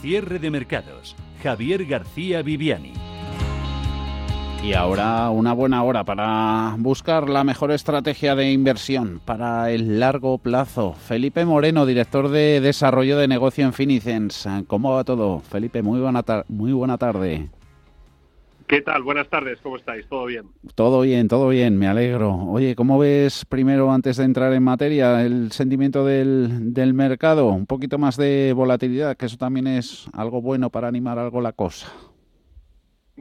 Cierre de mercados. Javier García Viviani. Y ahora una buena hora para buscar la mejor estrategia de inversión para el largo plazo. Felipe Moreno, director de desarrollo de negocio en Finicens. ¿Cómo va todo? Felipe, muy buena, muy buena tarde. ¿Qué tal? Buenas tardes, ¿cómo estáis? ¿Todo bien? Todo bien, todo bien, me alegro. Oye, ¿cómo ves primero, antes de entrar en materia, el sentimiento del, del mercado? Un poquito más de volatilidad, que eso también es algo bueno para animar algo la cosa.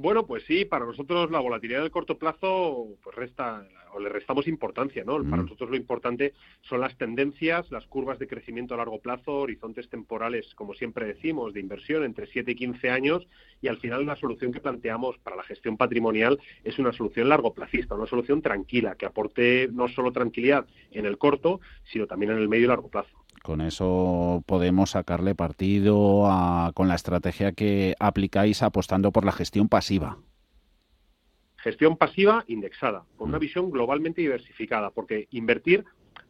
Bueno, pues sí, para nosotros la volatilidad del corto plazo pues resta o le restamos importancia, ¿no? Para nosotros lo importante son las tendencias, las curvas de crecimiento a largo plazo, horizontes temporales, como siempre decimos, de inversión entre 7 y 15 años y al final la solución que planteamos para la gestión patrimonial es una solución largo plazista, una solución tranquila que aporte no solo tranquilidad en el corto, sino también en el medio y largo plazo. Con eso podemos sacarle partido con la estrategia que aplicáis apostando por la gestión pasiva. Gestión pasiva indexada, con una mm. visión globalmente diversificada, porque invertir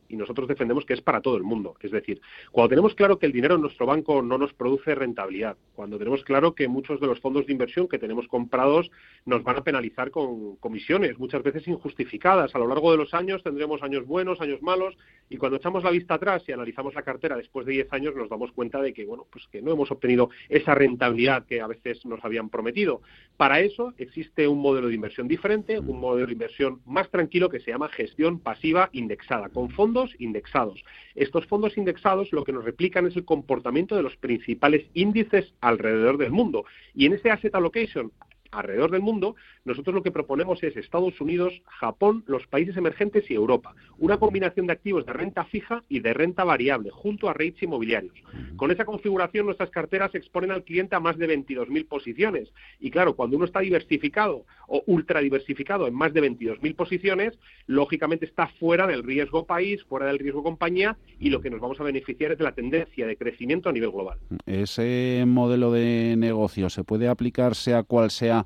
y nosotros defendemos que es para todo el mundo. Es decir, cuando tenemos claro que el dinero en nuestro banco no nos produce rentabilidad, cuando tenemos claro que muchos de los fondos de inversión que tenemos comprados nos van a penalizar con comisiones, muchas veces injustificadas. A lo largo de los años tendremos años buenos, años malos, y cuando echamos la vista atrás y analizamos la cartera después de 10 años nos damos cuenta de que, bueno, pues que no hemos obtenido esa rentabilidad que a veces nos habían prometido. Para eso existe un modelo de inversión diferente, un modelo de inversión más tranquilo que se llama gestión pasiva indexada, con fondos indexados. Estos fondos indexados lo que nos replican es el comportamiento de los principales índices alrededor del mundo. Y en ese asset allocation alrededor del mundo, nosotros lo que proponemos es Estados Unidos, Japón, los países emergentes y Europa. Una combinación de activos de renta fija y de renta variable, junto a rates inmobiliarios. Con esa configuración, nuestras carteras exponen al cliente a más de 22.000 posiciones. Y claro, cuando uno está diversificado o ultra diversificado en más de 22.000 posiciones, lógicamente está fuera del riesgo país, fuera del riesgo compañía, y lo que nos vamos a beneficiar es de la tendencia de crecimiento a nivel global. Ese modelo de negocio se puede aplicar sea cual sea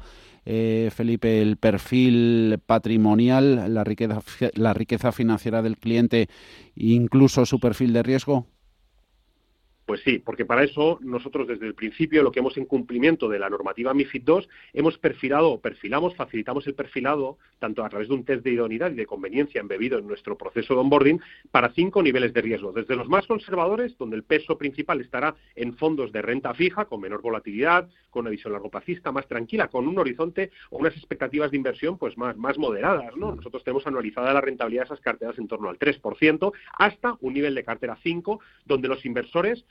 eh, Felipe, el perfil patrimonial, la riqueza, la riqueza financiera del cliente, incluso su perfil de riesgo? Pues sí, porque para eso nosotros desde el principio lo que hemos en cumplimiento de la normativa MIFID II hemos perfilado o perfilamos, facilitamos el perfilado tanto a través de un test de idoneidad y de conveniencia embebido en nuestro proceso de onboarding para cinco niveles de riesgo, desde los más conservadores, donde el peso principal estará en fondos de renta fija con menor volatilidad, con una visión largo plazista más tranquila, con un horizonte o unas expectativas de inversión pues más, más moderadas, ¿no? Nosotros tenemos anualizada la rentabilidad de esas carteras en torno al 3% hasta un nivel de cartera 5 donde los inversores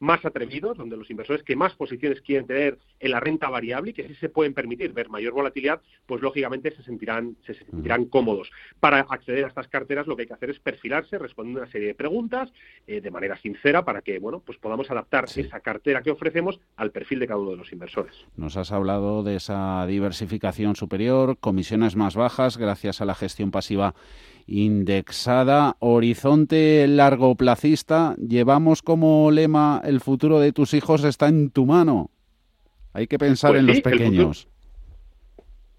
más atrevidos, donde los inversores que más posiciones quieren tener en la renta variable y que sí se pueden permitir ver mayor volatilidad, pues lógicamente se sentirán, se sentirán cómodos. Para acceder a estas carteras lo que hay que hacer es perfilarse, responder una serie de preguntas eh, de manera sincera para que bueno, pues podamos adaptar esa cartera que ofrecemos al perfil de cada uno de los inversores. Nos has hablado de esa diversificación superior, comisiones más bajas gracias a la gestión pasiva indexada, horizonte largo placista. Llevamos como lema el futuro de tus hijos está en tu mano. Hay que pensar pues en los pequeños.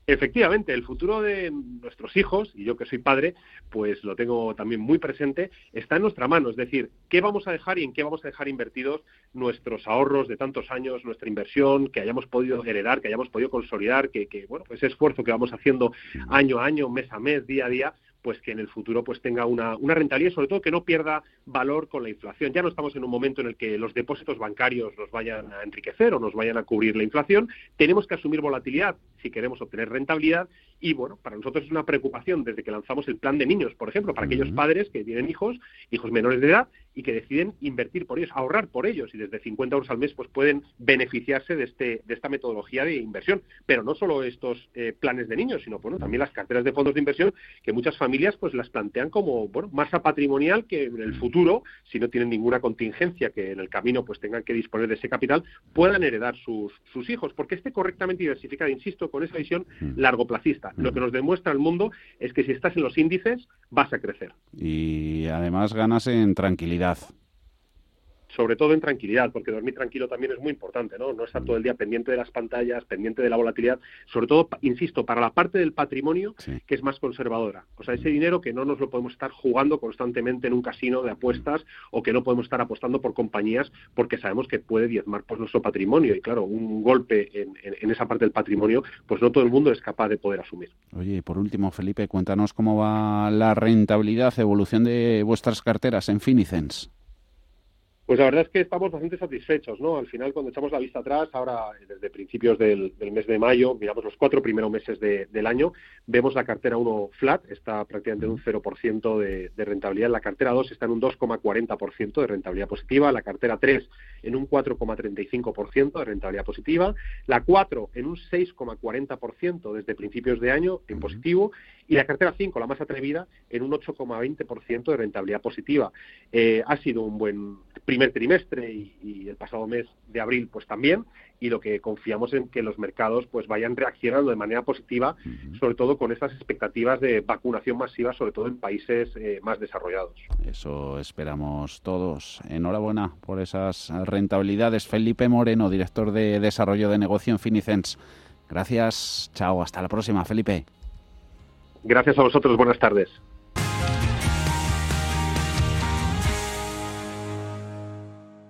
Efectivamente, el futuro de nuestros hijos, y yo que soy padre, pues lo tengo también muy presente, está en nuestra mano. Es decir, qué vamos a dejar y en qué vamos a dejar invertidos nuestros ahorros de tantos años, nuestra inversión, que hayamos podido heredar, que hayamos podido consolidar, que, que bueno, ese esfuerzo que vamos haciendo año a año, mes a mes, día a día, pues que en el futuro pues tenga una, una rentabilidad y sobre todo que no pierda valor con la inflación. Ya no estamos en un momento en el que los depósitos bancarios nos vayan a enriquecer o nos vayan a cubrir la inflación. Tenemos que asumir volatilidad si queremos obtener rentabilidad y bueno, para nosotros es una preocupación desde que lanzamos el plan de niños, por ejemplo, para aquellos padres que tienen hijos, hijos menores de edad y que deciden invertir por ellos, ahorrar por ellos. Y desde 50 euros al mes pues pueden beneficiarse de, este, de esta metodología de inversión. Pero no solo estos eh, planes de niños, sino bueno, también las carteras de fondos de inversión que muchas familias pues las plantean como bueno, masa patrimonial que en el futuro, si no tienen ninguna contingencia que en el camino pues tengan que disponer de ese capital, puedan heredar sus, sus hijos, porque esté correctamente diversificado, insisto, con esa visión largoplacista. Lo que nos demuestra el mundo es que si estás en los índices vas a crecer. Y además ganas en tranquilidad sobre todo en tranquilidad, porque dormir tranquilo también es muy importante, ¿no? No estar todo el día pendiente de las pantallas, pendiente de la volatilidad, sobre todo, insisto, para la parte del patrimonio que es más conservadora. O sea, ese dinero que no nos lo podemos estar jugando constantemente en un casino de apuestas o que no podemos estar apostando por compañías porque sabemos que puede diezmar pues nuestro patrimonio. Y claro, un golpe en, en esa parte del patrimonio, pues no todo el mundo es capaz de poder asumir. Oye, por último, Felipe, cuéntanos cómo va la rentabilidad, evolución de vuestras carteras en Finicens. Pues la verdad es que estamos bastante satisfechos, ¿no? Al final, cuando echamos la vista atrás, ahora desde principios del, mes de mayo, miramos los cuatro primeros meses del año, vemos la cartera 1 flat, está prácticamente en un 0% de, de, rentabilidad, la cartera 2 está en un 2,40% de rentabilidad positiva, la cartera 3 en un 4,35% de rentabilidad positiva, la 4 en un 6,40% desde principios de año en positivo. Y la cartera 5, la más atrevida, en un 8,20% de rentabilidad positiva. Eh, ha sido un buen primer trimestre y, el pasado mes de abril pues también. Y lo que confiamos en que los mercados pues vayan reaccionando de manera positiva sobre todo con estas expectativas de vacunación masiva sobre todo en países eh, más desarrollados. Eso esperamos todos. Enhorabuena por esas rentabilidades. Felipe Moreno director de desarrollo de negocio en Finicens. Gracias. Chao. Hasta la próxima Felipe. Gracias a vosotros. Buenas tardes